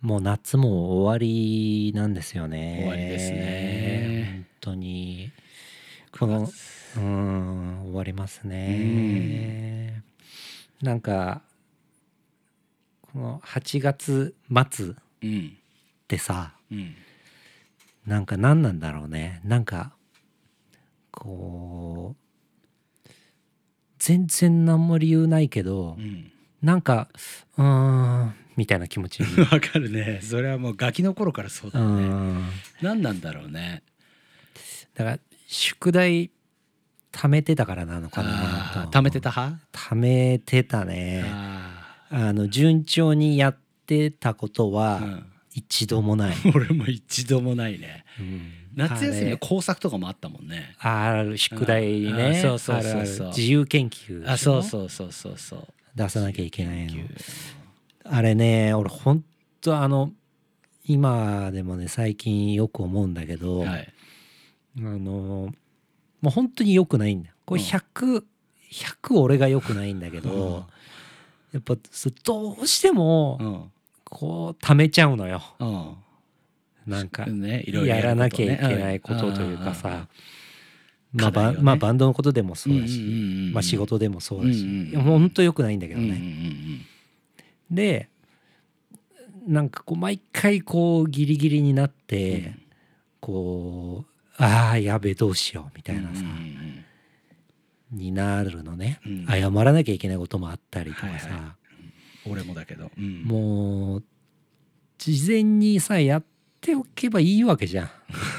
もう夏も終わりなんですよね。終わりですね。本当に。このうん終わりますね。なんかこの8月末っうん。てさうん。なんか何なんだろうね。なんかこう全然何も理由ないけど、うんなんかうーんみたいな気持ち。に わかるね。それはもうガキの頃からそううだよね。ん。何なんだろうね。だから宿題貯めてたからなのかな貯めてた派？貯めてたね。ああの順調にやってたことーはうん。一度もない、俺も一度もないね。うん。夏休みの工作とかもあったもんね。ある宿題うん。ねそうそうそうそう。あるある。自由研究あそうそうそうそうそう出さなきゃいけないの。あれね俺ほんとあの今でもね最近よく思うんだけど、はい。あのもう本当に良くないんだよ。これうん。100、100俺が良くないんだけど、やっぱどうしてもうん。こう溜めちゃうのよ。うん。なんかやらなきゃいけないことというかうん。さまあ課題をね。バンまあバンドのことでもそうだうんうんうんうん。しまあ仕事でもそうだしうんうんうんいや本当良くないんだけどうんうんうね。ん。でなんかこう毎回こうギリギリになってこうああやべえどうしようみたいなさうんうんになるのね、うん。謝らなきゃいけないこともあったりとかさ、はいはうん。俺もだけど。うん。もう事前にさやっておけばいいわけじゃん。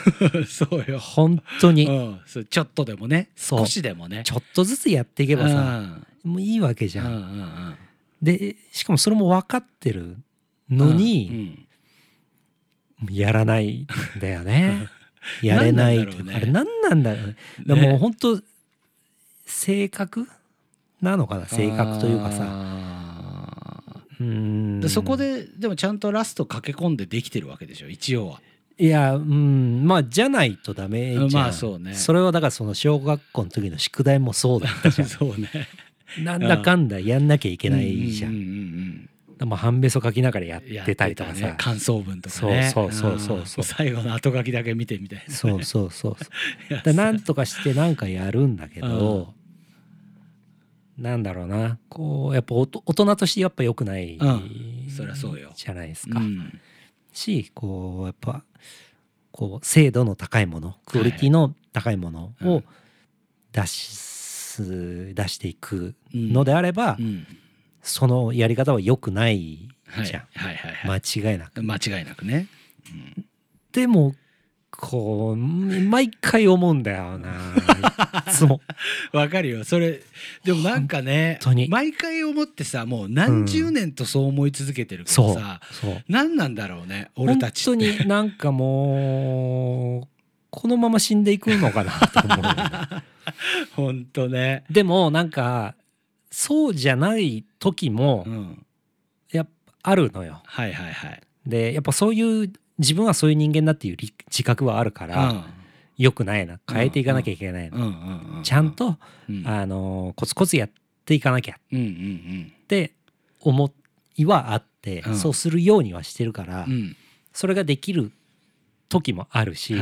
そうよ。本当に、うん。ちょっとでもね。少しでもね。ちょっとずつやっていけばさ、うん。もういいわけじゃん、うんうんうん。でしかもそれも分かってるのに、やらないんだよね。やれないというかあれ何なんだろうね。だからもう本当性格なのかな？性格というかさ。さうーんそこででもちゃんとラスト駆け込んでできてるわけでしょ？一応は。いやうん。まあじゃないとダメじゃんまあそうね。それはだからその小学校の時の宿題もそうだったじゃ そうね。んなんだかんだやんなきゃいけないじゃうんうんんまあ半べそ書きながらやってたりとかさ、ね。感想文とかね。そうそうそうそうそうん。最後の後書きだけ見てみたいなそうそうそうそう。なんとかしてなんかやるんだけど、なんだろうな。こうやっぱ大人としてやっぱ良くない、うん。そりゃそうよ。じゃないですか。うん。しこうやっぱこう精度の高いものクオリティの高いものをうん。出す出していくうんのであれば、うん。そのやり方は良くないはいじゃん、はい。はいはい間違いなく。間違いなくね。でもこう毎回思うんだよな。いつも。わかるよ。それでもなんかね毎回思ってさもう何十年とそう思い続けてるけそうどさ、そう。何なんだろうね俺たちって。本当になんかもうこのまま死んでいくのかな と思う本当ね。でもなんかそうじゃない時もうん。やっぱあるのよ。はいはいはい。でやっぱそういう自分はそういう人間だっていう理自覚はあるから、よくないな。変えていかなきゃいけないの、うんうんうんうんちゃんと、うん。あのコツコツやっていかなきゃっうんうん。て思いはあって、うん。そうするようにはしてるから、うん。うんそれができる時もあるし、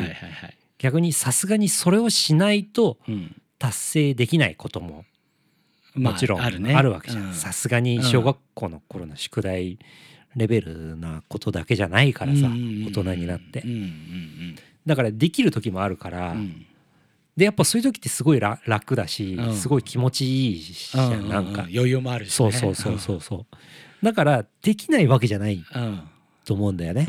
逆にさすがにそれをしないとうん。達成できないこともまもちろんあるわけじゃん。うん。さすがに小学校の頃の宿題レベルなことだけじゃないからさ大人になって。だからできる時もあるからでやっぱそういう時ってすごい楽楽だしうん。すごい気持ちいいじゃうなんか。余裕もあるしね。そうそうそうそうそう。だからできないわけじゃないうん。と思うんだよね。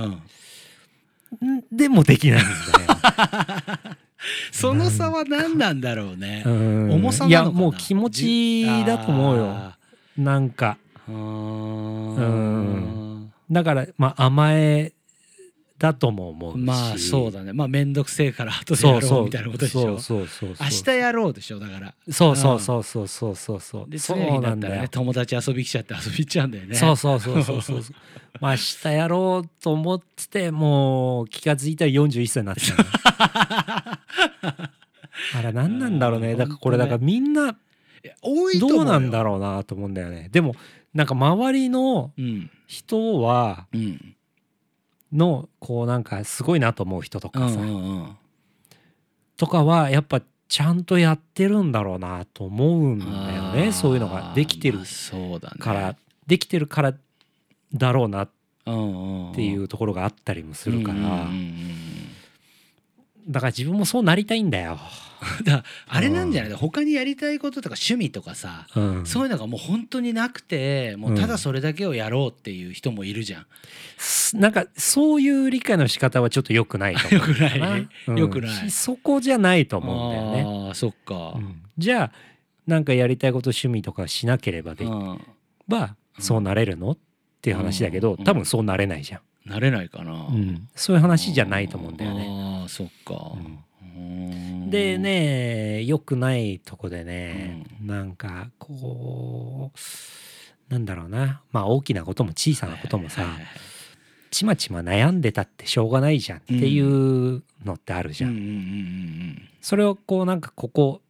うん。んでもできないんだよ。その差は何なんだろうね。うん。重さなのかな。いやもう気持ちだと思うよ。あなんか。ーうーんだからまあ甘えだとも思うし。まあそうだね。まあ面倒くせえから後でやろうみたいなことでしょ。そうそうそうそう明日やろうでしょだから。そうそうそうそうそうそうそう。でそう次の日だなんだよ。ったらね友達遊び来ちゃって遊び行っちゃうんだよね。そうそうそうそうそう。そうまあ明日やろうと思っててもう気が付いたら41歳になってた あれ何なんだろうね。だからこれだからみんなどうなんだろうなと思うんだよね。でもなんか周りのうん人はうん。のこうなんかすごいなと思う人とうんかさ、うんうんとかはやっぱちゃんとやってるんだろうなと思うんだよね。そういうのができてるから、できてるからだろうなっていうところがあったりもするから、うんうんうんうんだから自分もそうなりたいんだよ。だあれなんじゃない？他にやりたいこととか趣味とかさうん、そういうのがもう本当になくてもうただそれだけをやろうっていう人もいるじゃん。すなんかそういう理解の仕方はちょっと良くないと思うよ くない。うん。よくない。そこじゃないと思うんだよね。ああそっか。うん。じゃあなんかやりたいこと趣味とかしなければできうん。ばそうなれるの？っていう話だけどうん。多分そうなれないじゃん、なれないかな。うんそういう話じゃないと思うんだよね。ああそっか。うんで。ね良くないとこでね、なんかこうなんだろうなまあ大きなことも小さなこともさ、はいはいはいちまちま悩んでたってしょうがないじゃんっていうのってあるじゃん。うんうんうんそれをこうなんかここ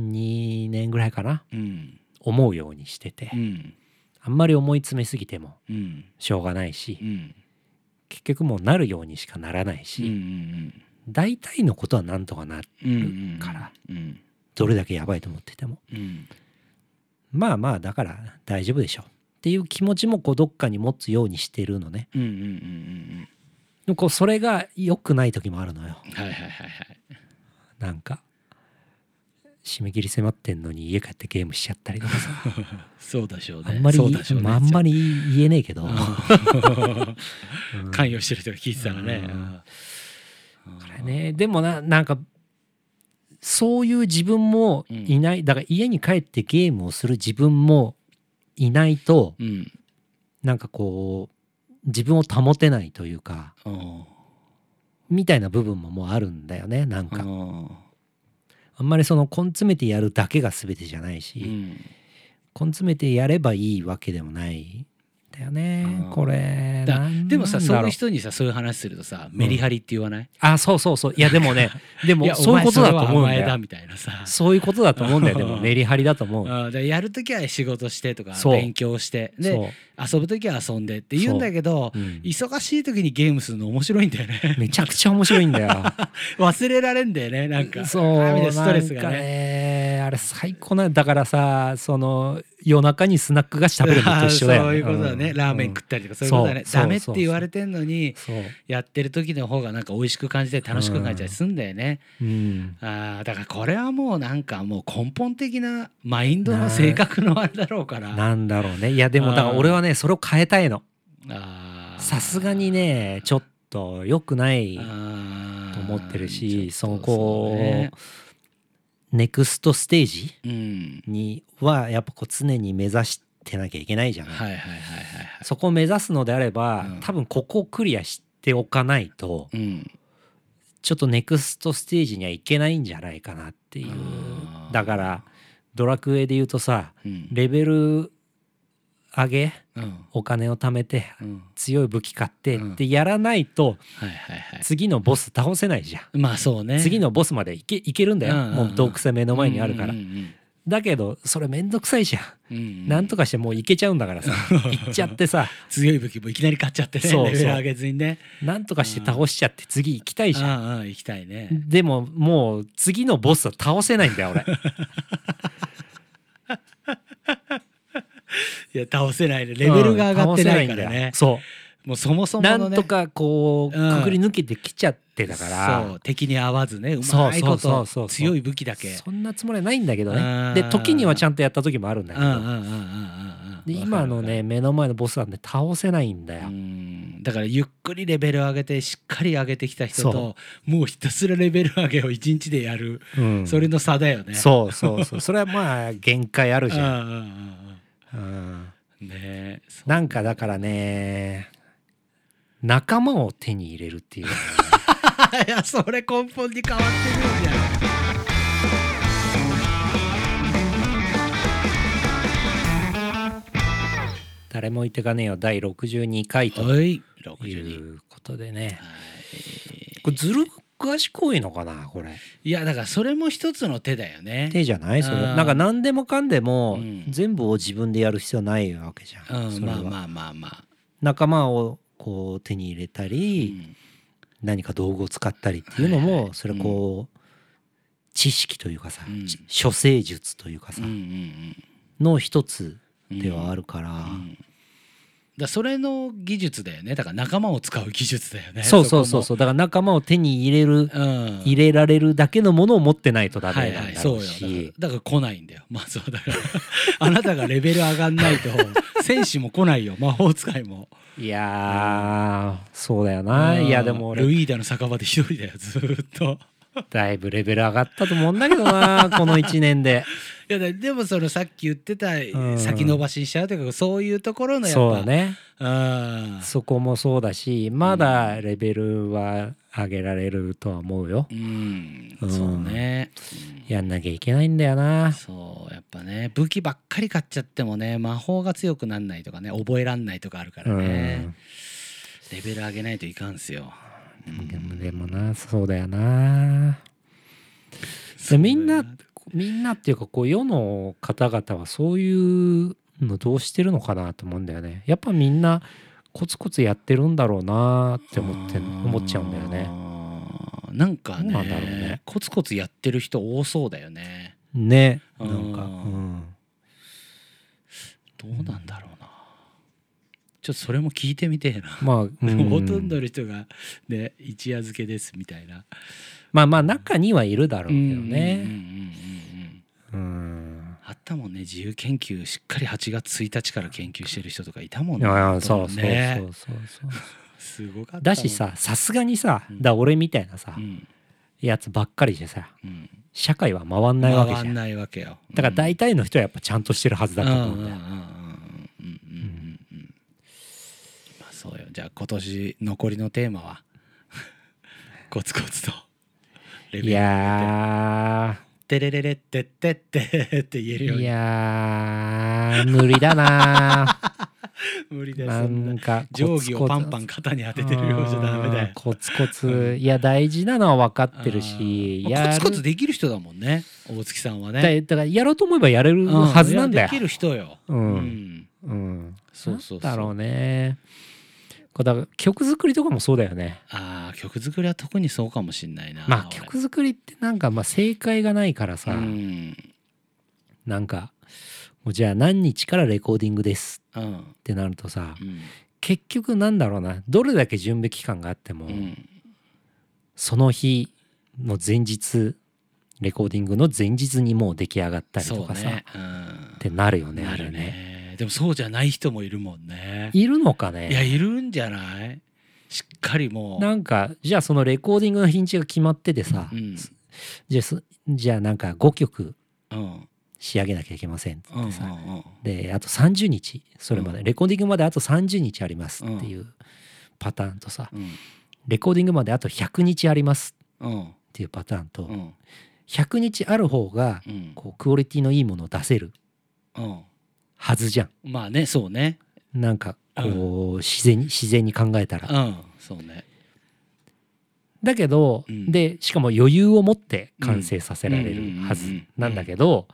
2年ぐらいかなうんうん思うようにしてて、うんあんまり思い詰めすぎてもうんしょうがないし、うん結局もうなるようにしかならないうんし、大体のことはなんとかなるうんうんからうん。どれだけやばいと思ってても。うん。まあまあだから大丈夫でしょっていう気持ちもこうどっかに持つようにしてるのね。うんうんうんうんでもこうそれが良くない時もあるのよ。はいはいはいはい。なんか締め切り迫ってんのに家帰ってゲームしちゃったりとかさ。そうでしょうね。あんまり、ね。まあ、あんまり言えねえけど、うん。うん。関与してる人が聞いてたらね。うん。これねでもななんかそういう自分もいない、だから家に帰ってゲームをする自分もいないとうん。なんかこう自分を保てないというかうん。みたいな部分ももうあるんだよねなんか、うんあんまりその根詰めてやるだけが全てじゃないし、うん。根詰めてやればいいわけでもない。んだよね。うん。これでもさそういう。人にさそういう話するとさメリハリって言わない？あそうそうそう。いやでもね でもそういうことだと思うんだよ。みたいなさ。そういうことだと思うんだよでも。う んメリハリだと思う。うん。でやるときは仕事してとか勉強して。で遊ぶときは遊んでって言うんだけどう。ん。忙しい時にゲームするの面白いんだよね。めちゃくちゃ面白いんだよ。忘れられんだよねなんか。そうストレスがね。ねあれ最高なだからさその夜中にスナック菓子食べるのと一緒だよ そういうことだね、んラーメン食ったりとかそういうことだね、ダメって言われてんのにやってる時の方がなんか美味しく感じて楽しく感じたりすんだよね、うん。あーだからこれはもうなんかもう根本的なマインドの性格のあれだろうから。なんだろうね。いやでもだから俺はねそれを変えたいの。さすがにねちょっと良くないと思ってるしそのこうネクストステージ？うん。にはやっぱこう常に目指してなきゃいけないじゃない、そこを目指すのであれば、うん。多分ここをクリアしておかないとうん。ちょっとネクストステージにはいけないんじゃないかなっていう。だからドラクエで言うとさうん。レベル上げうん。お金を貯めてうん。強い武器買ってうん。ってやらないとはいはいはい。次のボス倒せないじゃん。まあそうね。次のボスまでいけいけるんだよ、うんうんうん。もう洞窟が目の前にあるから、うんうんだけどそれめんどくさいじゃん、うんうん。なんとかしてもういけちゃうんだからさ。行っちゃってさ。強い武器もいきなり買っちゃってね。そうそう。レベル上げずにね。なんとかして倒しちゃって次行きたいじゃん行きたいね。でももう次のボスは倒せないんだよ俺 いや倒せないね。レベルが上がってないからね。うんそもうそもそうものね。なんとかこううんくぐり抜けてきちゃってだから、そう敵に合わずね。うまいことそう強い武器だけ。そんなつもりはないんだけどうん。ねで時にはちゃんとやった時もあるんだけど。うんうんうんうんうん。うんで今のね目の前のボスなんで倒せないんだよ、うん。だからゆっくりレベル上げてしっかり上げてきた人とそもうひたすらレベル上げを一日でやる、うん。それの差だよね。そうそうそう。それはまあ限界あるじゃん、うん。ねなんかだからね仲間を手に入れるっていう。ね いやそれ根本に変わってくるんじゃん誰も言ってかねえよ第62回とはい。い62うことでね。はい。これずる賢いのかなこれ。いやだからそれも一つの手だよね。手じゃない？それ。うん。なんか何でもかんでもうん。全部を自分でやる必要ないわけじゃん、うんそれは。まあまあまあまあ。仲間をこう手に入れたうり、ん。何か道具を使ったりっていうのも、それこう、知識というかさ、うん。ち処世術というかさ、の一つうん。ではあるから、うんだそれの技術だよね。だから仲間を使う技術だよね。そうそうそう。うそうだから仲間を手に入れる、うん。入れられるだけのものを持ってないとダはいメなんだろはいそうよ。だかうし、らだから来ないんだよ。まずはだからあなたがレベル上がんないと 戦士も来ないよ。魔法使いも。いやーそうだよな、いやでも俺ルイーダの酒場で一人だよずーっと。だいぶレベル上がったと思うんだけどなこの1年で。いやだでもそのさっき言ってたん。先延ばしにしちゃうというかそういうところのやっぱそうだね。うん。そこもそうだしまだレベルは上げられるとは思うよ。うん。うん。そうね、うん。やんなきゃいけないんだよな。そうやっぱね武器ばっかり買っちゃってもね魔法が強くなんないとかね覚えらんないとかあるからね、レベル上げないといかんすよ、うん。でもでもな。そうだよな。でみんなみんなっていうかこう世の方々はそういうのどうしてるのかなと思うんだよね。やっぱみんなコツコツやってるんだろうなって思って思っちゃうんだよね。なんかねなんだろうね。コツコツやってる人多そうだよね。ね。うなんんかうん。どうなんだろうな。ちょっとそれも聞いてみてえな、まあ、うん。ほとんどの人がね一夜漬けですみたいな。まあまあ中にはいるだろうけどうんうんうんうんうんあったもんね。自由研究しっかり8月1日から研究してる人とかいたもんね。ああそうそうそうねそうそう。すごかっただしささすがにさうん。だ俺みたいなさうん。やつばっかりでさうん。社会は回んないわけじゃん。回んないわけよ。だから大体の人はやっぱちゃんとしてるはずだと思うんだよ。うんうんうんうんうんうんうん。まあそうよ。じゃあ今年残りのテーマは？コツコツと。レいベルやテレレレッテッテッテって言えるように。ーいやー無理だな 無理ですなそんか定規をパンパン肩に当ててるようじゃダメだよ。うんコツ。コツいや大事なのは分かってるしまあコツコツできる人だもんね大月さんはね。だだからやろうと思えばやれるうんはずなんだよ。できる人よ。うん。うん。うん。そうそうだろうね。これだから曲作りとかもそうだよね。ああ曲作りは特にそうかもしんないな俺まあ曲作りってなんかまあ正解がないからさ、うん。なんかもうじゃあ何日からレコーディングですうんってなるとさうん。結局なんだろうなどれだけ準備期間があっても、うん。その日の前日レコーディングの前日にもう出来上がったりとかさ、そうね。ってなるよねあれね。ね。でもそうじゃない人もいるもんね。いるのかいやねいるんじゃない？しっかりもうなんかじゃあそのレコーディングの日にちが決まっててさ、うん。じゃあそじゃあなんか5曲うん。仕上げなきゃいけませんってうんうん言ってさ、であと30日それまで、うん。レコーディングまであと30日ありますっていうパターンとさ、うん。レコーディングまであと100日ありますうん。っていうパターンと、うん。100日ある方がうん。こうクオリティのいいものを出せるうん。はずじゃん。まあねそうね。なんかこう自然に自然に考えたら。うん。そうね。だけど、うん。でしかも余裕を持って完成させられるはずなんだけど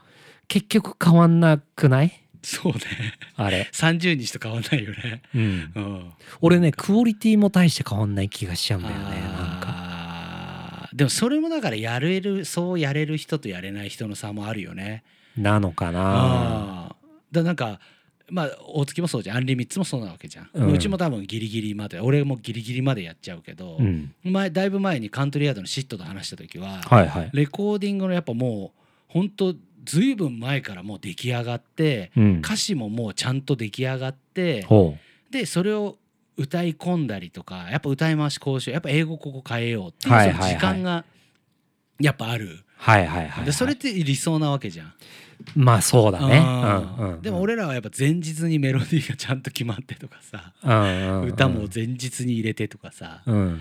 結局変わんなくない？そうね。あれ、30日と変わんないよね。うん、うん。俺ねクオリティも大して変わんない気がしちゃうんだよねなんか。あーでもそれもだからやれるそうやれる人とやれない人の差もあるよね。なのかな。だなんかまあ大月もそうじゃん。アンリミッツもそうなわけじゃん、ううんちも多分ギリギリまで俺もギリギリまでやっちゃうけど、うん。前だいぶ前にカントリーヤードのシットと話した時は、はいはい、レコーディングのやっぱもう本当ずいぶん前からもう出来上がってうん、歌詞ももうちゃんと出来上がってほでそれを歌い込んだりとかやっぱ歌い回し講習やっぱ英語ここ変えようっていうはいはい時間がやっぱある、うはいはいはい、はい、でそれって理想なわけじゃん。まあそうだね、うんうんうん、でも俺らはやっぱ前日にメロディーがちゃんと決まってとかさ、うんうんうん。歌も前日に入れてとかさ、うん。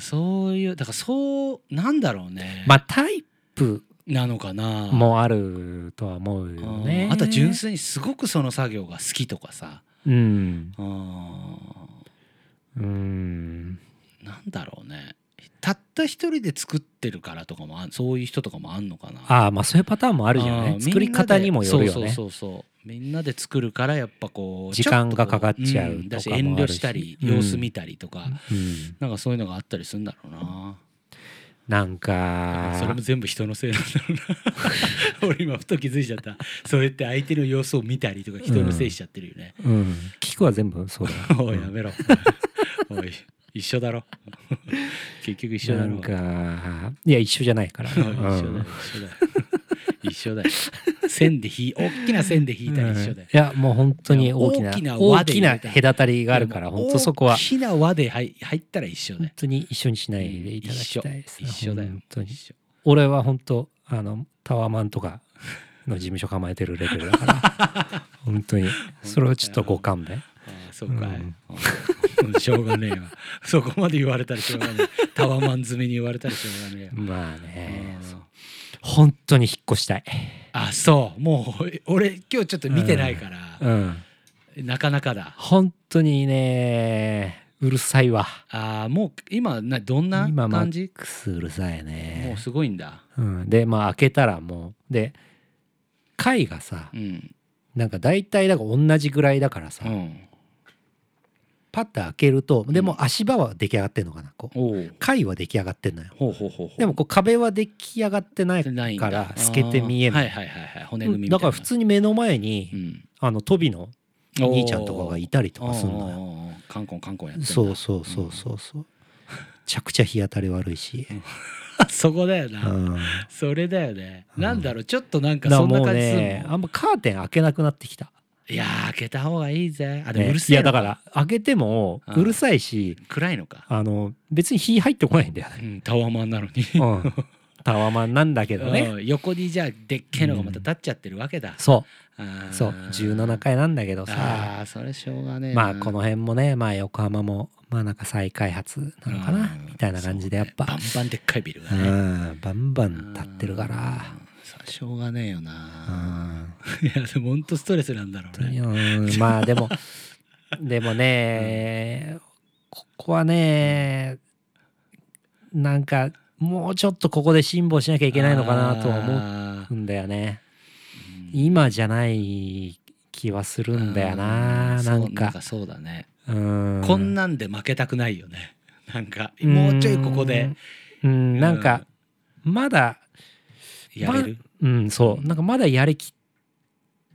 そういうだからそうなんだろうね、まあタイプなのかな。もあるとは思うよね。あとは純粋にすごくその作業が好きとかさ。うん。あうん。ーなんだろうねたった一人で作ってるからとかもそういう人とかもあんのかな。ああまあそういうパターンもあるじゃない？作り方にもよるよね。そうそうそうみんなで作るからやっぱこう時間がかかっちゃうだしとかもあるし。遠慮したりうん様子見たりとか、うん。なんかそういうのがあったりするんだろうな、なんかそれも全部人のせいなんだろうな。俺今ふと気づいちゃった。そうやって相手の様子を見たりとか人のせいしちゃってるよね、うん。聞くは全部そうだ おいやめろ。おい一緒だろ。結局一緒だろ。なんかいや一緒じゃないから、一緒だよ。一緒だよ。一緒だよ。線で引い大きな線で引いたら一緒だよ。いやもう本当に大きな大きな隔たりがあるから本当そこは。大きな輪で入入ったら一緒だ本よ当に一緒にしないでいただきたいですね。一緒だよ。本当に。俺は本当あのタワマンとかの事務所構えてるレベルだから。本当に。それはちょっとご勘弁そうかい、うん。う んしょうがねえわ。そこまで言われたらしょうがねえ。タワマン済みに言われたらしょうがねえわまあね。うん。本当に引っ越したい。あそう。もう俺今日ちょっと見てないから、うん。なかなかだ。本当にねうるさいわ。あーもう今などんな今マッ感じ？クスうるさいもねうすごいんだ。うん、でまあ開けたらもうで階がさうん。なんか大体だから同じぐらいだからさ、うんパッと開けるとでも足場は出来上がってんのかなこう。階は出来上がってんのよ。でもこう壁は出来上がってないから透けて見えない。はいはいはいだから普通に目の前に、うん。あのトビの兄ちゃんとかがいたりとかするのよ。よカンコンカンコンやってそうそうそうそうそうめちゃくちゃ日当たり悪いし、そこだような、ん、それだよね、うん。なんだろう。ちょっとなんかそんな感じするねのあんまカーテン開けなくなってきた、いやー開けた方がいいぜ。あでもね。うるせえのいやだから開けてもうん。うるさいし暗いのか、あの別に火入ってこないんだよね、うん、タワマンなのに。うん、タワマンなんだけどね。うん横にじゃあでっけえのがまた立っちゃってるわけだ、そう。そう。17階なんだけどさ。あーそれしょうがねまあこの辺もねまあ横浜もまあなんか再開発なのかなうん。みたいな感じでやっぱ。ね。バンバンでっかいビルがうねん。バンバン立ってるからしょうがねえようなん。いやでもほんとストレスなんだろうね。うん。まあでも でもねここはねなんかもうちょっとここで辛抱しなきゃいけないのかなとは思思うんだよね。今じゃない気はするんだよななんか。そうだね。うん。こんなんで負けたくないよね。なんかもうちょいここで。うん。うん。なんかまだやれる？うんそう。なんかまだやりきっ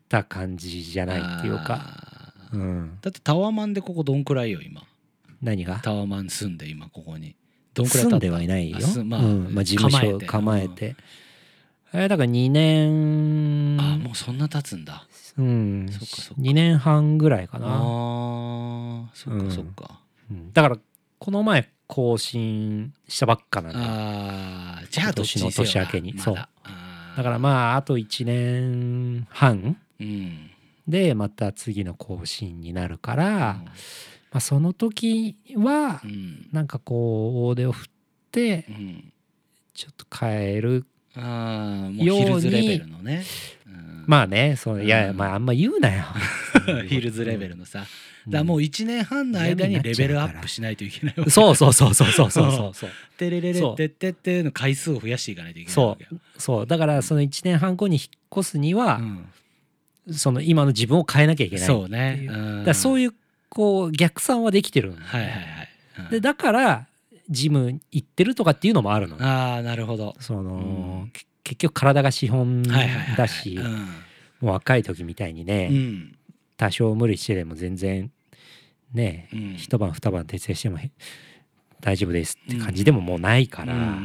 た感じじゃないっていうか。うん。だってタワマンでここどんくらいよ今。何が？タワマン住んで今ここに。どんくらい住んではいないよ。まあうん。まあ、事務所構えて。構えだから2年。あもうそんな経つんだ。うん。そっかそっか。2年半ぐらいかあな、ーそっうん。かそっか、うん。だからこの前更新したばっかなんああじゃあどっちにせよな今年の年明けに。そう。まだからまああと1年半。うん。でまた次の更新になるから、まあ、その時はうん。なんかこう大手を振ってうん。ちょっと変えるようにヒルズレベルのね、うんまあねそういやうん。まああんま言うなよ。ヒルズレベルのさ、うん。だもう1年半の間にレベルアップしないといけないわけ。そうそうそうそうそうそうそうそう。テレレレそうテッテッテの回数を増やしていかないといけないそわけようそうだからその1年半後に引っ越すには、うんその今の自分を変えなきゃいけないそうねううんだそういうこう逆算はできてるはいはいはい、うんでだからジム行ってるとかっていうのもあるのああなるほどその、うんけ結局体が資本はいはいはいはい。だしうん。もう若い時みたいにね、うん。多少無理してでも全然ね、うん。一晩二晩徹夜してもへ大丈夫ですって感じでももうないから、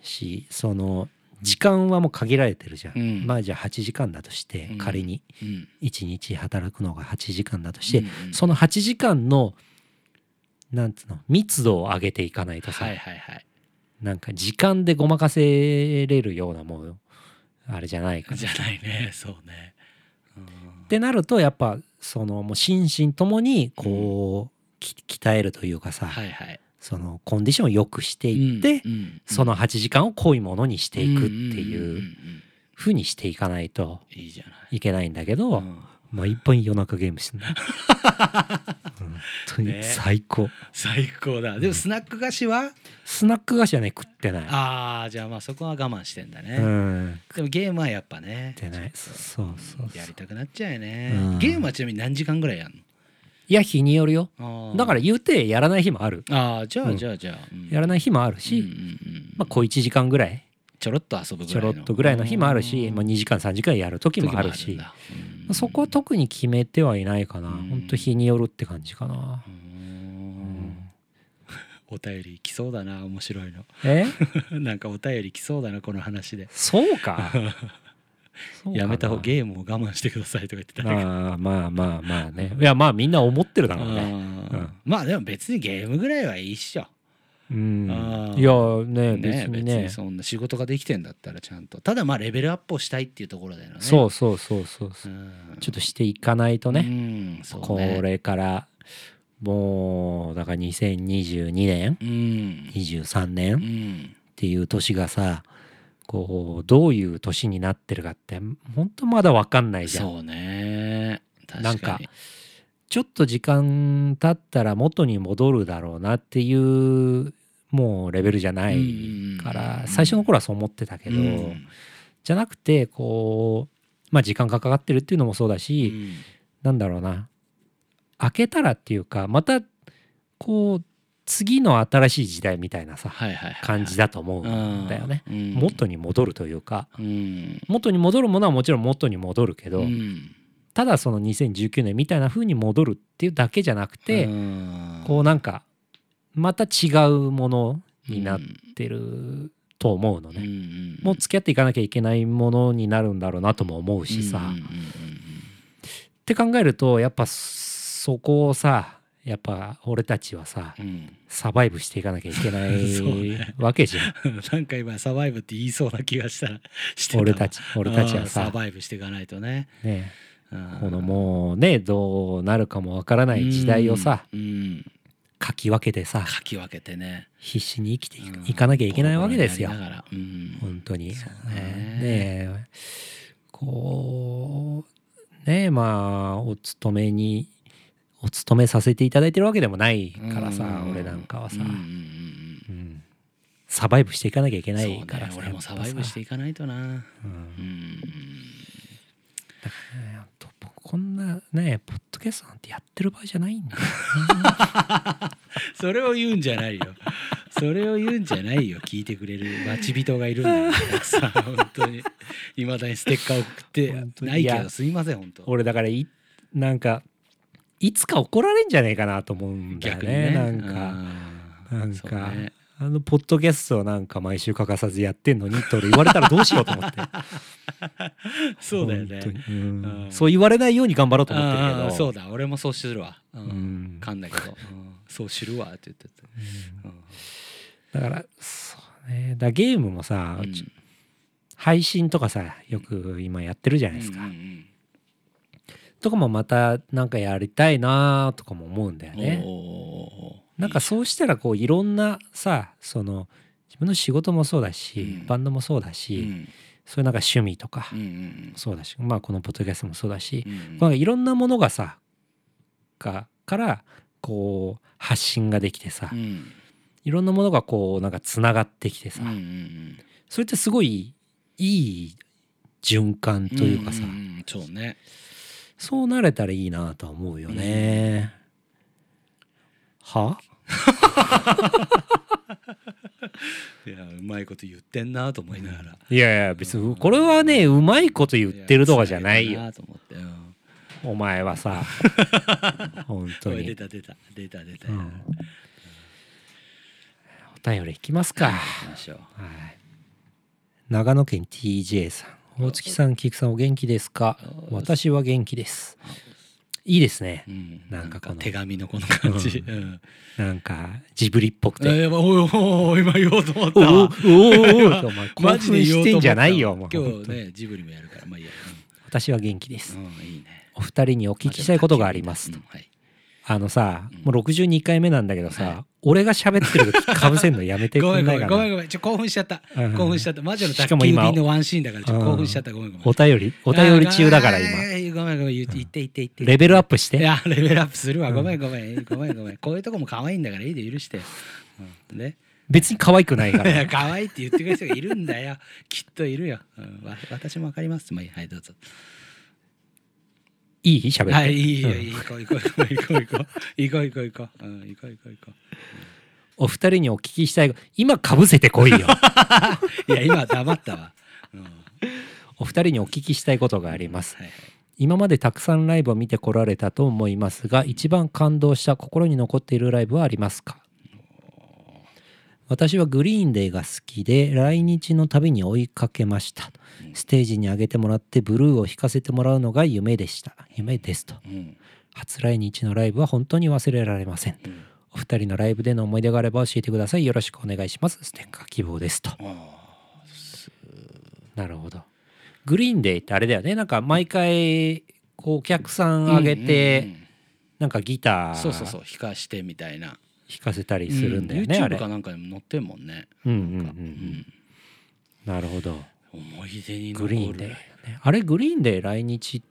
しその時間はもう限られてるじゃん、うん。まあじゃあ8時間だとして、うん。仮にうん。うん1日働くのが8時間だとして、その8時間のなんつうの密度を上げていかないとさ、はいはいはいなんか時間でごまかせれるようなもうあれじゃないからじゃないね。そうね。うん。ってなるとやっぱそのもう心身ともにこう、き鍛えるというかさ、はいはい。そのコンディションを良くしていって、その8時間を濃いものにしていくっていうん風にしていかないといけないんだけど、うん毎晩夜中ゲームしてんだ。本当にね最高、最高だ。でもスナック菓子は？スナック菓子はね食ってない。ああじゃあまあそこは我慢してんだね、うん。でもゲームはやっぱね。食ってない。そうそうやりたくなっちゃうよね、うん。ゲームはちなみに何時間ぐらいやんいや日によるよ。のだから言うてやらない日もある。ああじゃあうん。じゃあじゃあ、うん。やらない日もあるし、うんうんうんまあ小1時間ぐらいちょろっと遊ぶぐちょらいの。ろっとぐらいの日もあるし、うん。まあ、2時間3時間やる時もあるし。そこは特に決めてはいないかな、うん。ほんと日によるって感じかな。う、ん。お便り来そうだな面白いの。え？なんかお便り来そうだなこの話で。そうか。やめた方ゲームを我慢してくださいとか言ってたまあまあまあまあね。いやまあみんな思ってるだろうね。うんうん。まあでも別にゲームぐらいはいいっしょうん。いやねね別にね。そんな仕事ができてんだったらちゃんと。ただまあレベルアップをしたいっていうところだよね。そうそうそうそうそう。うん。ちょっとしていかないとね、ね。これからもうだから2022年うん23う年っんていう年がさこうどういう年になってるかって本当まだ分かんないじゃん。そうね。確かに。なんかちょっと時間経ったら元に戻るだろうなっていうもうレベルじゃないかうんら最初の頃はそう思ってたけど、うん。じゃなくてこうまあ時間がかかってるっていうのもそうだし、うん。なんだろうな。開けたらっていうかまたこう次の新しい時代みたいなさ感じだと思うんだよね。うん。元に戻るというかうん。元に戻るものはもちろん元に戻るけど、うん。ただその2019年みたいな風に戻るっていうだけじゃなくて、うん。こうなんかまた違うものになってると思うのうんね。うんもう付き合っていかなきゃいけないものになるんだろうなとも思うしさ。うんうんうんって考えるとやっぱそこをさやっぱ俺たちはさうん。うんサバイブしていかなきゃいけない ねわけじゃん。なんか今サバイブって言いそうな気がした。らして俺たち 俺たちはあーサさ、バイブしていかないとね。ね、うん。このもうねどうなるかもわからない時代をさ。うん。うんかき分けてさかき分けてね。必死に生きていかなきゃいけないわけですよ。うん本当に。ねね。えこうねえまあお勤めにお勤めさせていただいてるわけでもないからさうん。俺なんかはさ、うんサバイブしていかなきゃいけうんないからさ、ね。俺もサバイブしていかないとな。うんうんねほんとこんなねポッドキャストなんてやってる場合じゃないんだよ それを言うんじゃないよ。それを言うんじゃないよ。聞いてくれる待ち人がいるんだよ。本当に。いまだにステッカー送ってないけどすいません本当。俺だからいなんかいつか怒られんじゃねえかなと思うんだよねね。なんか。うんなんか、ねあのポッドキャストをなんか毎週欠かさずやってんのにって俺言われたらどうしようと思って。そうだよね。うん。うん。そう言われないように頑張ろうと思ってるけど。そうだ俺もそうするわ。ううん。んかんだけど。うん。そう知るわって言ってたうん。だからそうね。だゲームもさ、配信とかさよく今やってるじゃないですか、うんうんとかもまたなんかやりたいなとかも思うんだようんね。おーなんかそうしたらこういろんなさその自分の仕事もそうだし、うん。バンドもそうだうし、ん。そういうなんか趣味とかそうだし、まあこのポッドキャストもそうだし、うんいろんなものがさがからこう発信ができてさ、うん。いろんなものがこうなんかつながってきてさ、それってすごいいい循環というかさ、んんんそうね。そうなれたらいいなとは思うよね。は？いやうまいこと言ってんなと思いながら。いやいや別にこれはねうまいこと言ってるとかじゃないよ。お前はさ。本当おい出に、た出た出た出た。うん、お便りいきますか、はい、長野県 TJ さん。大月さん菊さんお元気ですか？私は元気ですいいですね。うん。なんかこの。手紙のこの感じ。うん。うん。なんかジブリっぽくて。えーおいお今言おうと思った。おおおわおおおおうと思ったしてんじゃないよもう今本当に日ねジブリもやるからまあいいや私は元気ですうんうんいいねお二人にお聞きしたいことがありますとうんはいあのさうん。もう62回目なんだけどさ、俺が喋ってる時かぶせんのやめてく ごめんごめんんないかなごめんごめん。ちょ興奮しちゃった。うん。興奮しちゃった。魔女の宅急のワンシーンだからちょ興奮しちゃった。ごめんごめん。お便りお便り中だからあ今ーごめんごめん言って言って言って。言ってレベルアップして。いやレベルアップするわ。うん。ごめんごめん。ごめんごめん。こういうとこも可愛いんだからいいで許して。よ、うん、ね別に可愛くないから。可愛いって言ってくれる人がいるんだよ。きっといるよ、う私もわかります。まあいい。はいどうぞいい？喋って。はい、いい、いい、行こう、行こう、行こう、行こう、行こう、行こう、行こう、う、行こう、行こう、行こう。お二人にお聞きしたい、今かぶせてこいよ。いや、今黙ったわ。お二人にお聞きしたいことがあります。今までたくさんライブを見てこられたと思いますが一番感動した心に残っているライブはありますか？私はグリーンデーが好きで来日の旅に追いかけました。ステージに上げてもらってブルーを弾かせてもらうのが夢でした。夢ですと。うん。初来日のライブは本当に忘れられません。うん。お二人のライブでの思い出があれば教えてください。よろしくお願いします。ステッカー希望ですと。あなるほど。グリーンデーってあれだよね。なんか毎回こうお客さんー上げて、うんうんうん。なんかギター。そうそうそう。弾かしてみたいな弾かせたりするんだよね、うん YouTube かなんかでも載ってんもんね。うんうんうん。うなるほど。思い出に残る。 Green Day、ね、あれ Green Day 来日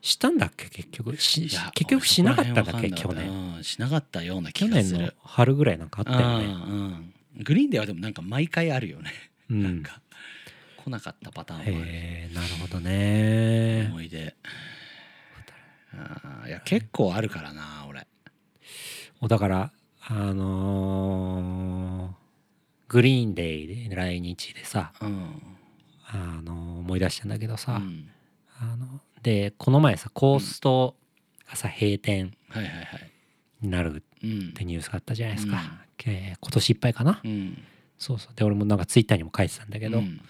したんだっけ？結局。しいや結局しなかったんだっけ去年。しなかったような去年の気がする。春ぐらいなんかあったよね。うんうん。 Green Day はでもなんか毎回あるよね、うん。なんか来なかったパターンもある。へえなるほどね。思い出。あーいや結構あるからな俺。だからあのーグリーンデーで来日でさうん。あのー思い出したんだけどさ、うん。あのでこの前さコーストがさ閉店はいはいはい。になるうんってニュースがあったじゃないですか、うん。えー今年いっぱいかな、うん。そうそう。で俺もなんかツイッターにも書いてたんだけど、うん。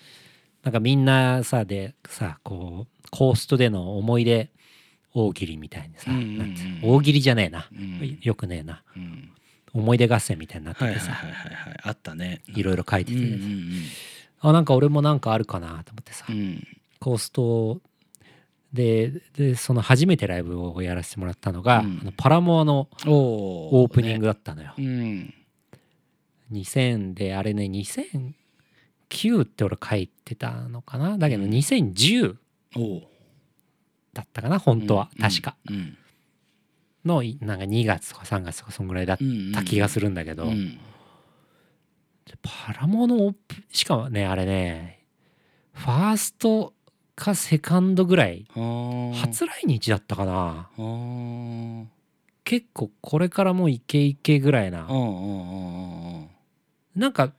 なんかみんなさでさこうコーストでの思い出大喜利みたいにさ、うんうんうんなんつうの大喜利じゃねえな、うん。よくねえな。うん思い出合戦みたいになってはいてさ、はいはいはいはいあったね。いろいろ書いてて、うんうんあなんか俺もなんかあるかなと思ってさ、うん。うんコーストででその初めてライブをやらせてもらったのが、うん。あのパラモアのおオープニングだったのよ、うん。2000であれね2009って俺書いてたのかな？だけどうん。2010おだったかな本当は、確か。うんのいなんか2月とか3月とかそんぐらいだっうんた気がするんだけど、うん。パラモのしかもねあれねファーストかセカンドぐらい初来日だったかな。結構これからもうイケイケぐらいな。うんうんうんうんなんか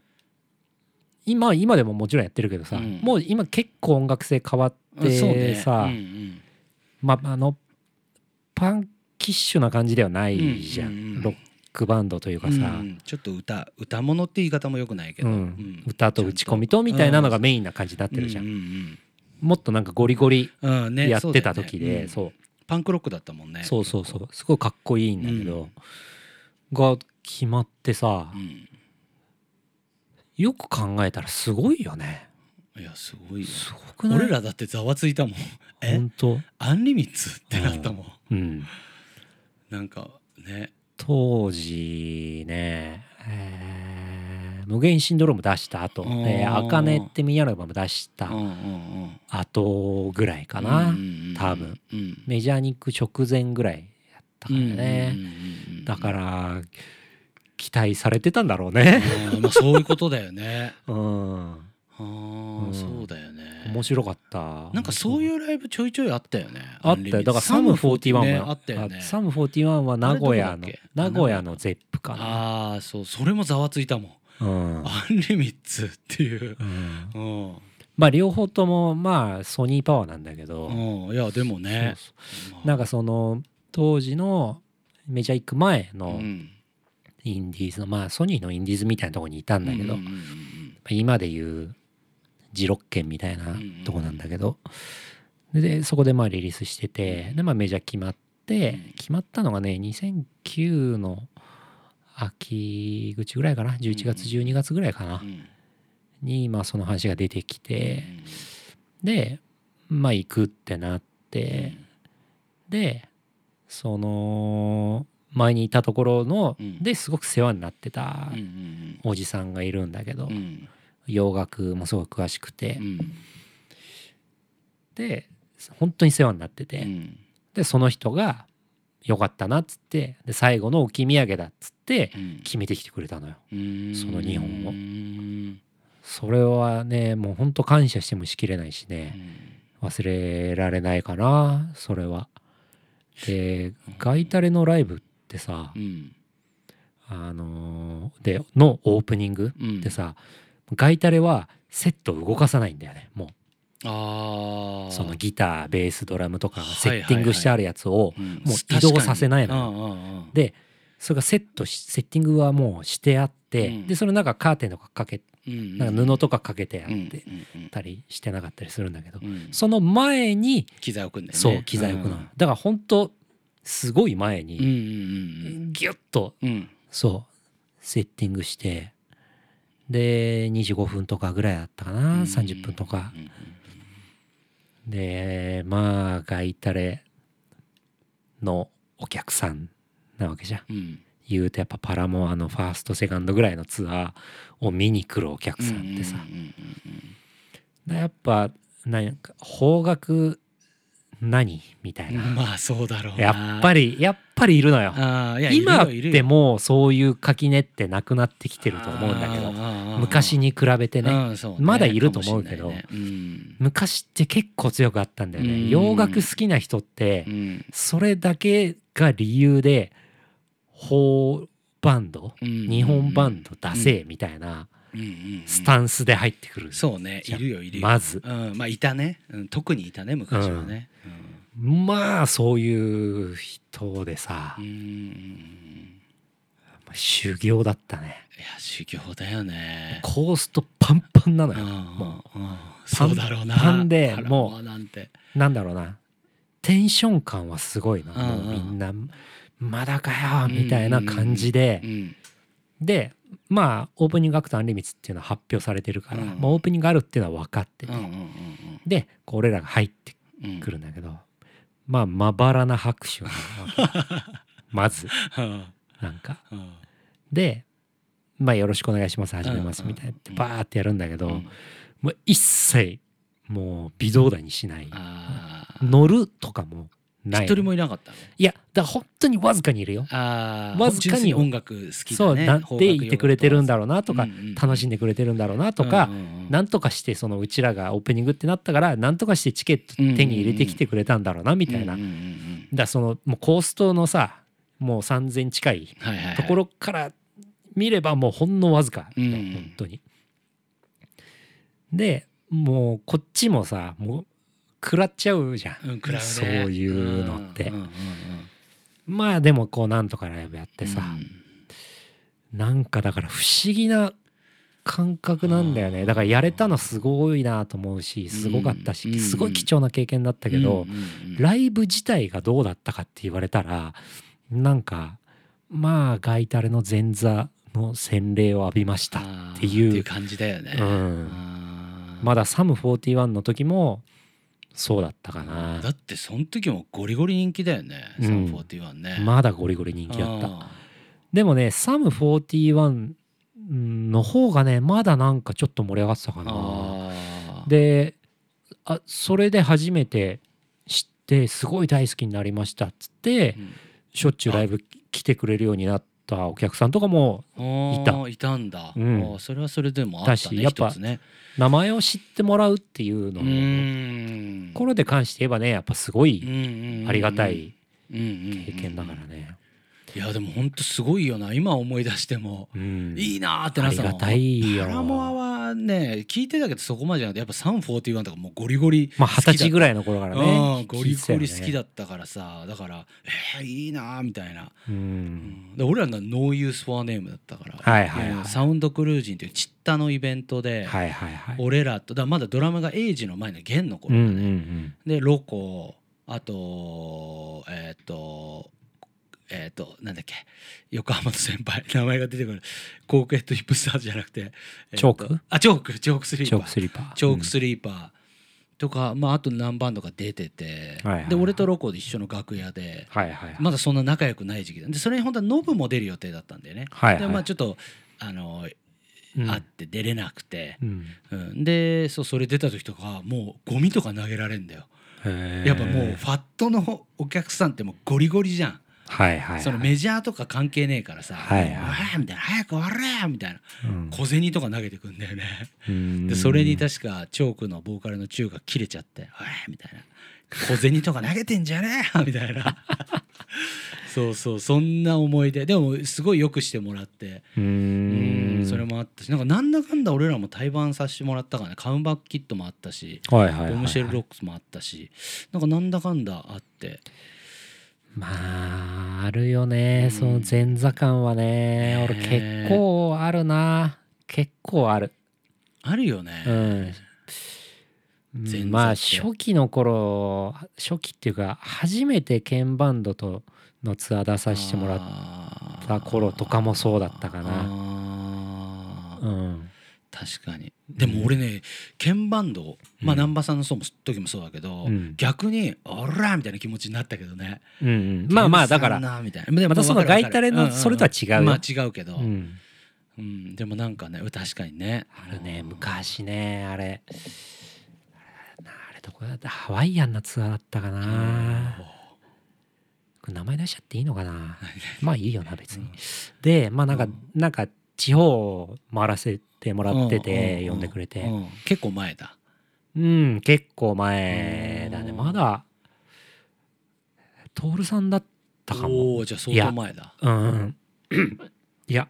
今今でももちろんやってるけどさ、うん。もう今結構音楽性変わってねさ、うんうんまあのパンキッシュな感じではないじゃん、うんうん。うんロックバンドというかさ、うんうん。ちょっと歌歌物って言い方もよくないけど、うん。うん。歌と打ち込みとみたいなのがメインな感じになってるじゃん、うんうんもっとなんかゴリゴリうんうんねやってた時で、そうね。そううん。パンクロックだったもんね。そうそうそう。すごいかっこいいんだけど、が決まってさ、うん。よく考えたらすごいよね。いやすごいよ。すごくない？俺らだってざわついたもん。え？本当？アンリミッツってなったもん。うんなんかね。当時ね、えー無限シンドローム出した後うん。で「あかね」ってミニアルバム出した後ぐらいかな、多分。うん。メジャーに行く直前ぐらいやったからね、だから期待されてたんだろうね。まあそういうことだよね。うんあーうん。そうだよね。面白かった。なんかそういうライブちょいちょいあったよね。あったよ。だからサム41は、ねあったよね。あサム41は名古屋の名古屋のゼップかな。ああそうそれもざわついたもん。うん。アンリミッツっていう。うん。うん。まあ両方ともまあソニーパワーなんだけど、うん。いやでもね。そなんかその当時のメジャー行く前うのん。インディーズのまあソニーのインディーズみたいなとこにいたんだけど、今でいうジロッケンみたいなとこなんだけど、でそこでまあリリースしててでまあメジャー決まって、うん。決まったのがね2009の秋口ぐらいかな。11月うん。12月ぐらいかな、うん。にまあその話が出てきうて、ん。でまあ行くってなって、でその前にいたところの、うん。ですごく世話になってたおじさんがいるんだけど、うんうん洋楽もすごく詳しくて、うん。で本当に世話になってて、うん。でその人が「よかったな」っつってで最後の置き土産だっつってうん。決めてきてくれたのよ。うん。その日本を。うんそれはねもう本当感謝してもしきれないしね。忘れられないかなそれは。でガイタレのライブってさうん。あのーでのオープニングうんってさガイタレはセットを動かさないんだよねもああうそのギターベースドラムとかがセはいッティングしてあるやつをももう移動させないのよ。のでそれがセットしセッティングはもうしてあって、うん。でそれなんかカーテンとかかけなんか布とかかけてあってたりしてなかったりするんだけど、その前に機材置くんだよね。そう機材置くの、だから本当すごい前うんうんにギュッとうんうん。そうセッティングしてで25分とかぐらいだったかな、30分とか。でまあガイタレのお客さんなわけじゃん。うん。言うとやっぱパラモアのファーストセカンドぐらいのツアーを見に来るお客さんってさ、やっぱなんか方角何？みたいな、まあそうだろうな。やっぱりやっぱりいるのよ。今っいるよいるよ。てもうそういう垣根ってなくなってきてると思うんだけど昔に比べてねねまだいると思うけどね。うん。昔って結構強くあったんだようん。ね洋楽好きな人ってうん。それだけが理由で邦バンド？うん。日本バンド出せみたいなスタンスで入ってくる。そうね。じゃんいるよいるよ。まず。うん。まあいたね。うん。特にいたね昔はね。まあそういう人でさ。うんうん修行だったね。いや修行だよね。コーストパンパンなのよ。うんもうんそうだろうな。パンでもうなんて。なんだろうな。テンション感はすごいのうんうん。もうみんなまだかよみたいな感じで。うん。でまあオープニングアクトアンリミッツっていうのは発表されてるから、うん。まあ、オープニングあるっていうのは分かってて、うんうんうんでこう俺らが入ってうんうんくるんだけど、まあまばらな拍手なわけ。まず。うん。なんか。うん。で「まあよろしくお願いします始めます」みたいなってバーってやるんだけど、うん。もう一切もう微動だにしない。あ乗るとかもない。あ一人もいなかったの？いやだから本当にわずかにいるよ。ああわずかに。音楽好きそうなんでいてくれてるんだろうなとか、楽しんででくれてるんだろうなとか、なんとかしてそのうちらがオープニングってなったからなんとかしてチケット手に入れてきてくれたんだろうなみたいな、だそのもうコーストのさもう3,000近いところから見ればもうほんのわずか、うん。本当に。でもうこっちもさもう食らっちゃうじゃん、うんね。そういうのって、うんうんうんまあでもこうなんとかライブやってさ、なんかだから不思議な感覚なんだよね。だからやれたのすごいなと思うしすごかったし、うん。すごい貴重な経験だったけど、うんうんうん。ライブ自体がどうだったかって言われたらなんかまあガイタレの前座の洗礼を浴びましたっていう。っていう感じだよね。うん。まだサム41の時もそうだったかな。だってその時もゴリゴリ人気だよねうん。サンフォーティワンね。まだゴリゴリ人気だった。あでもねサム41の方がねまだなんかちょっと盛り上がってたかー。なであそれで初めて知ってすごい大好きになりましたっつってうん。しょっちゅうライブ来てくれるようになったお客さんとかもいた。いたんだ、うん。それはそれでもあったねだしやっぱね。名前を知ってもらうっていううのーん。ところで関して言えばねやっぱすごいうんありがたい経経験だからね。いやでも本当すごいよな。今思い出しても。うん。いいなーってなってたもんありがたいよ。パラモアはね聞いてたけどそこまでじゃなくてやっぱサンフォーティワンとかもうゴリゴリまあ二十歳ぐいらいの頃からね。うんゴリゴリ好きだだったからさ。だからえー、いいなーみたいな、ううん。ん、で俺らのノーユースフォアネームだったから、はいはいはい。やサウンドクルージンというチッタのイベントで、はいはいはい。俺らとだまだドラムがエイジの前の弦の頃うんだね、うんうんでロコあとえっ、とえっ、となんだっけ横浜の先輩 名前が出てくるコークヘッドヒップスターズじゃなくて、えとチョーク？あチョークチョークスリーパー。チョークスリーパー。チョークスリーパー。とか、まあ、あと何バンドか出てて、で俺とロコで一緒の楽屋でまだそんな仲良くない時期。ででそれに本当はノブも出る予定だったんだよね。でまあちょっとあの、うん。あって出れなくて、うん。うん、でそうそれ出た時とかもうゴミとか投げられんだよ。やっぱもうファットのお客さんってもうゴリゴリじゃん。はいはいはい。そのメジャーとか関係ねえからさ「はいはい。みたいな「早く終われ!」みたいな。うん。小銭とか投げてくんだよね。うん。でそれに確かチョークのボーカルのチューが切れちゃって「おい!」みたいな「小銭とか投げてんじゃねえよ!」みたいな。そうそうそんな思い出。でもすごいよくしてもらって。うん。んそれもあったし。なんかなんだかんだ俺らも対バンさせてもらったからね。カウンバックキットもあったし。はいはいはいはい。ボムシェルロックスもあったし。なんかなんだかんだあってまああるよね、うん。その前座感はね。ね俺結構あるな。結構ある。あるよね、うん。まあ初期の頃初期っていうか初めて鍵バンドとのツアー出させてもらっった頃とかもそうだったかな。なうん確かに。でも俺ね鍵バンドまあうん難波さんのそうも時もそうだけど、うん。逆に「おら!」みたいな気持ちになったけどね。うんうん。まあまあだからみたいなでもまたそのガイタレのうんうんそれとは違うよ。まあ違うけど、ううん。んでもなんかね確かにね。あるね昔ねあれ。あれどこだった？ハワイアンなツアーだったかな。名前出しちゃっていいのかな？まあいいよな別に。でまあなんかうん。なんか地方を回らせてもらってうんてうん呼んでくれて。うん。結構前だ。うん結構前だね。うん。まだ徹さんだったかも。おおじゃあ相当前だ。うんいや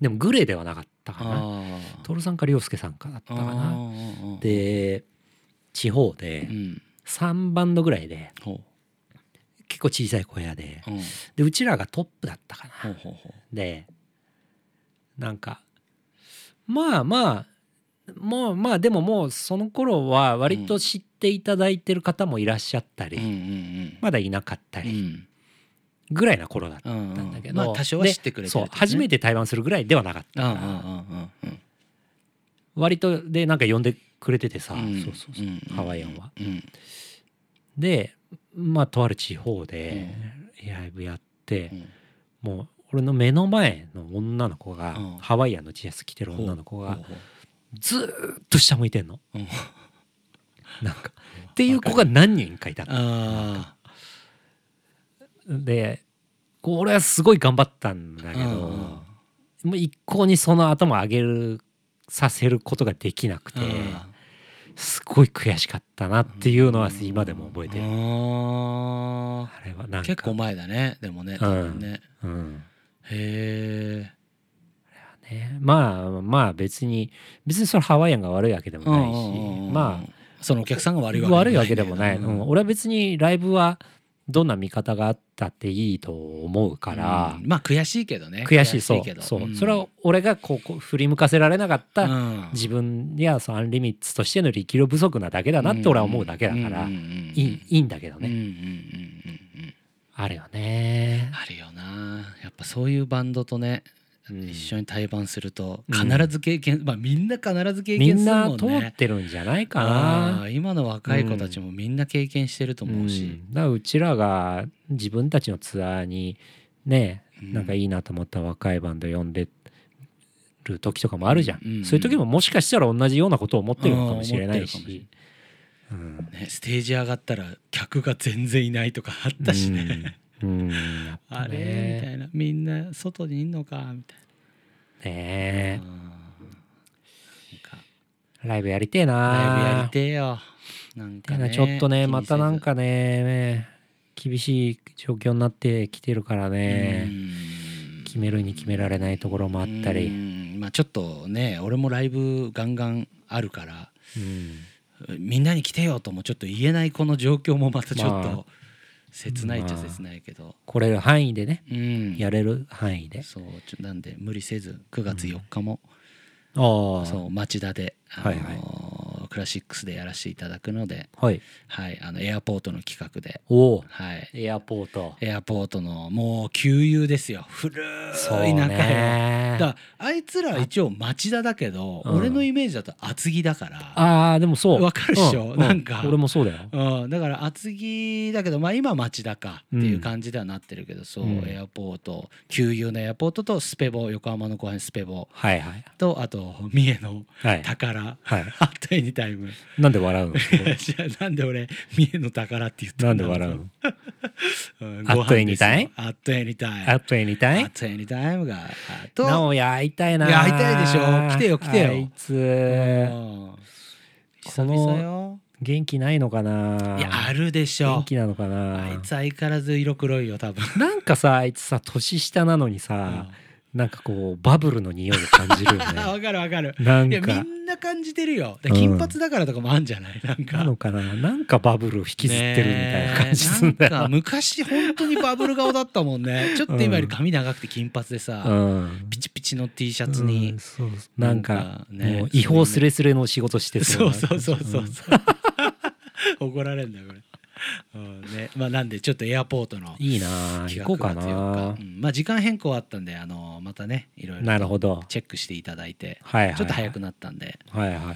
でもグレーではなかったかな。あ徹さんか涼介さんかだったあかな。なで地方でうん。3バンドぐらいでほ結構小さい小屋でううん。でうちらがトップだったかな。でなんかまあまあもうまあでももうその頃は割と知っていただいてる方もいらっしゃったり、ううんうん。まだいなかったりうん。ぐらいな頃だったうんんだけど、まあ多少は知ってくれてね。初めて対バンするぐらいではなかった。うんうんから、うんうん。割とでなんか呼んでくれててさ、うん。そうそうそう、んんハワイアンは。うん。でまあとある地方でライブやって、うん。もう俺の目の前の女の子が、うん。ハワイアンの T シャツ着てる女の子がずーっと下向いてんの。ううん。なんかっていう子が何人かいたの。あでこう俺はすごい頑張ったんだあけど、もう一向にその頭上げるさせることができなくて、すごい悔しかったなっていうのは今でも覚えてる、ああれはなんか。結構前だね。でもね多分ね。うんへえね、まあまあ別に別にそれハワイアンが悪いわけでもないしまあそのお客さんが悪いあわけでもない、うん。俺は別にライブはどんな見方があったっていいと思うから、うん。まあ悔しいけどね。悔しいそう。けど。そう、ん。それは俺がこう振り向かせられなかったうん。自分やそのアンリミッツとしての力量不足なだけだなって俺は思うだけだから、いいいいんだけどね、うんうんうんあるよね、あるよな。やっぱそういうバンドとねうん。一緒に対バンするとうん。必ず経験、まあみんな必ず経みん験するな通もんねってるんじゃないかあなー今の若い子たちもみんな経験してると思うし、ん。だからうちらが自分たちのツアーにねうん。なんかいいなと思った若いバンド呼んでる時とかもあるじゃん、うんそういう時ももしかしたら同じようなことを思ってるのかもしれないし、うん。ね、ステージ上がったら客が全然いないとかあったしね、うん、うん。あれ？みね。たいな。みんな外にいんのかみたいねな、うん。なんか。ライブやりてえな。ライブやりてえよ。なんかねちょっとねまたなんかね厳しい状況になってきてるからね。うん。決めるに決められないところもあったうり、ん。まあちょっとね俺もライブガンガンあるから。うんみんなに来てよともちょっと言えないこの状況もまたちょっまあ。と切ないっちゃ切ないけど、来れる範囲でね。うん。やれる範囲で、そうちょなんで無理せず9月4日も、ああ。そう町田で、あのーはいはクラシックスでやらせていただくので、はい。はい、あのエアポートの企画で、はい、エアポート。エアポートのもう旧友ですよ。古い仲よ。ねだあいつらは一応町田だけど、うん。俺のイメージだと厚木だから、あーでもそう。わかるっしょ？うなんか。俺もそうだよ。うん、だから厚木だけどまあ今町田かっていう感じではなってるけど、そう、うん。エアポート。旧友のエアポートとスペボ横浜の後輩スペボはいはい。とあと三重のはい。宝、はい。あっとエニタイム。なんで笑うの？じゃあなんで俺三重の宝って言ったなんで笑うの？うんアットエニタイム？ご飯ですよアットエニタイム？アットエニタイムがあと直哉会いたいな。いや会いたいでしょ。来てよ来てよ。あいつ。うん。久この元気ないのかな？いやあるでしょ。元気なのかあないつ相変わらず色黒いよ多分。なんかさあいつさ年下なのにさなんかこうバブルの匂いを感じるよあね。わかるわかる。なんいやみかんな感じてるよ。金髪だからとかもあんじゃない？なんか。なのかな？なんかバブルを引きずってるみたいな感じすんだよねえ。なんか昔本当にバブル顔だったもんね。ちょっと今より髪長くて金髪でさ、うん。ピチピチの T シャツうにうなんかなんかねもう違法スレスレの仕事してそうなそうそうそうそう 怒られんだよこれ、うんね。まあ、なんでちょっとエアポートのいいな企行こうかなくうん。まあ時間変更あったんであのまたねいろいろなるほど。チェックしていただいてはいはいちょっと早くなったんで、はいはいはい。は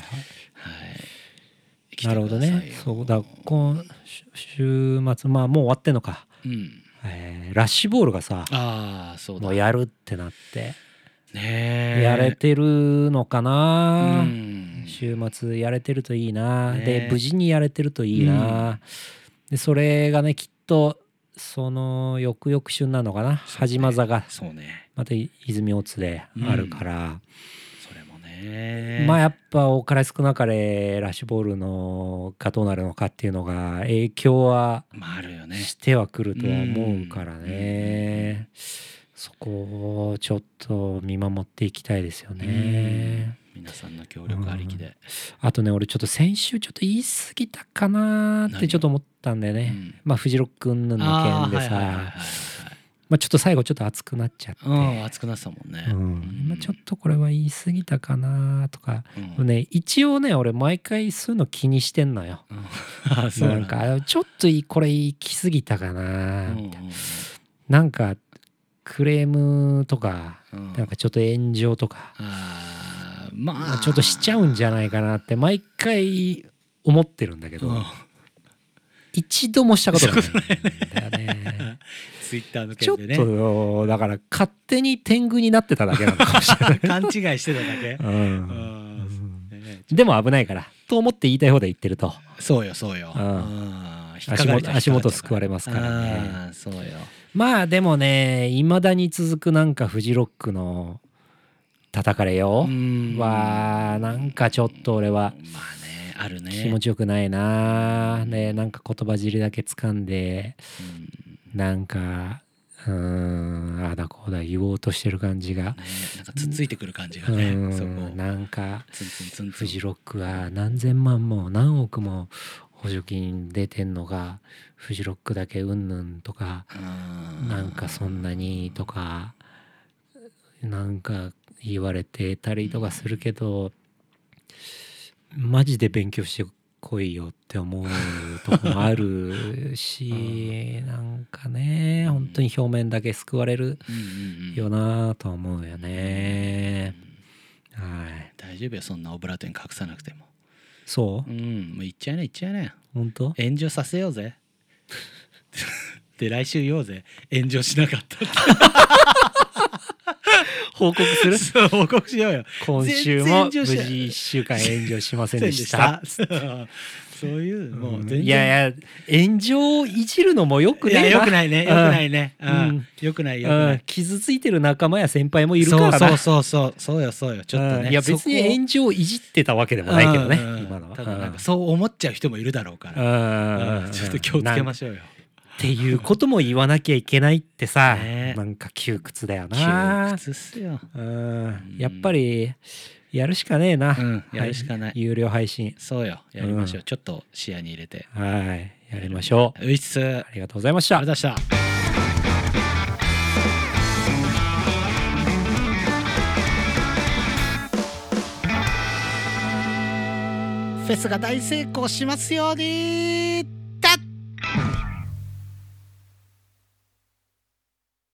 い、なるほどね。そうだ今週末まあもう終わってんのか。うん。えーラッシュボールがさああそうだ。もうやるってなって。ねえやれてるのかうな、ん。週末やれてるといいな、ねで無事にやれてるといいな、でそれがねきっとその翌々週なのかな。そうね。恥ま座が。そうね。また泉大津であるから、それもね。まあやっぱ多かれ少なかれラッシュボールのがどうなるのかっていうのが影響はしてはくるとは思うからね、そこをちょっと見守っていきたいですよね。皆さんの協力ありきで、あとね俺ちょっと先週ちょっと言い過ぎたかなーってちょっと思ったんだよね。うん。まあフジロックンヌンの件でさ、まあちょっと最後ちょっと熱くなっちゃって、うん熱くなってたもんね、うん。まあちょっとこれは言い過ぎたかなとか、うん。ね一応ね俺毎回そういうの気にしてんのよ。うん。なんかちょっといこれ行き過ぎたかなうんみたいな、なんかクレームとかうん。うんなんかちょっと炎上とか、まあちょっとしちゃうんじゃないかなって毎回思ってるんだけど、うん。一度もしたことがないんだよね。ツイッターのちょっとだから勝手に天狗になってただけなのかもしれない。勘違いしてただけ。ううん。でも危ないからと思って言いたい放題言ってると。そうよそうよ。うん。うん。足元足元救われますからね。そうよ。まあでもねいまだに続くなんかフジロックの叩かれよ。うん。はなんかちょっと俺はまあねあるね。気持ちよくないな。でなんか言葉尻だけ掴んでうん。なんかうーんああだこうだ言おうとしてる感じが。ねなんかつっついてくる感じがうねそこ。んなんかフジロックは何千万も何億も補助金出てんのがフジロックだけうんぬんとかうん。なんかそんなにとかなんか言われてたりとかするけどマジで勉強してこいよって思うとこもあるし なんかね本当に表面だけ救われるうんうんうんよなとは思うよね。はい。大丈夫よそんなオブラートに隠さなくても。そう？うんもう言っちゃいな言っちゃいな。本当？炎上させようぜ。で来週言おうぜ。炎上しなかったって 報告する？そう報告しようよ。今週も無事1週間炎上しませんでした。そういうもう全然。いやいや炎上をいじるのもよくいやねえよくないね。よくないね。うん。うん。よくないよ傷ついてる仲間や先輩もいるからな。そうそうそうそう。よそうよ。ちょっとね。うん。いや別に炎上をいじってたわけでもないけどね。今のはただなんかそう思っちゃう人もいるだろうから。ちょっと気をつけまししょうよっていうことも言わなきゃいけないってさ、ね。なんか窮屈だよ窮な屈っすよ。うん。やっぱりやるしかねえな、うんやるしかない。有料配信。そうよ。やりましょう。うちょっと視野に入れて。はい。やりましょう。ういっす。ありありがとうございました。がとうございました。フフェスが大成功しますように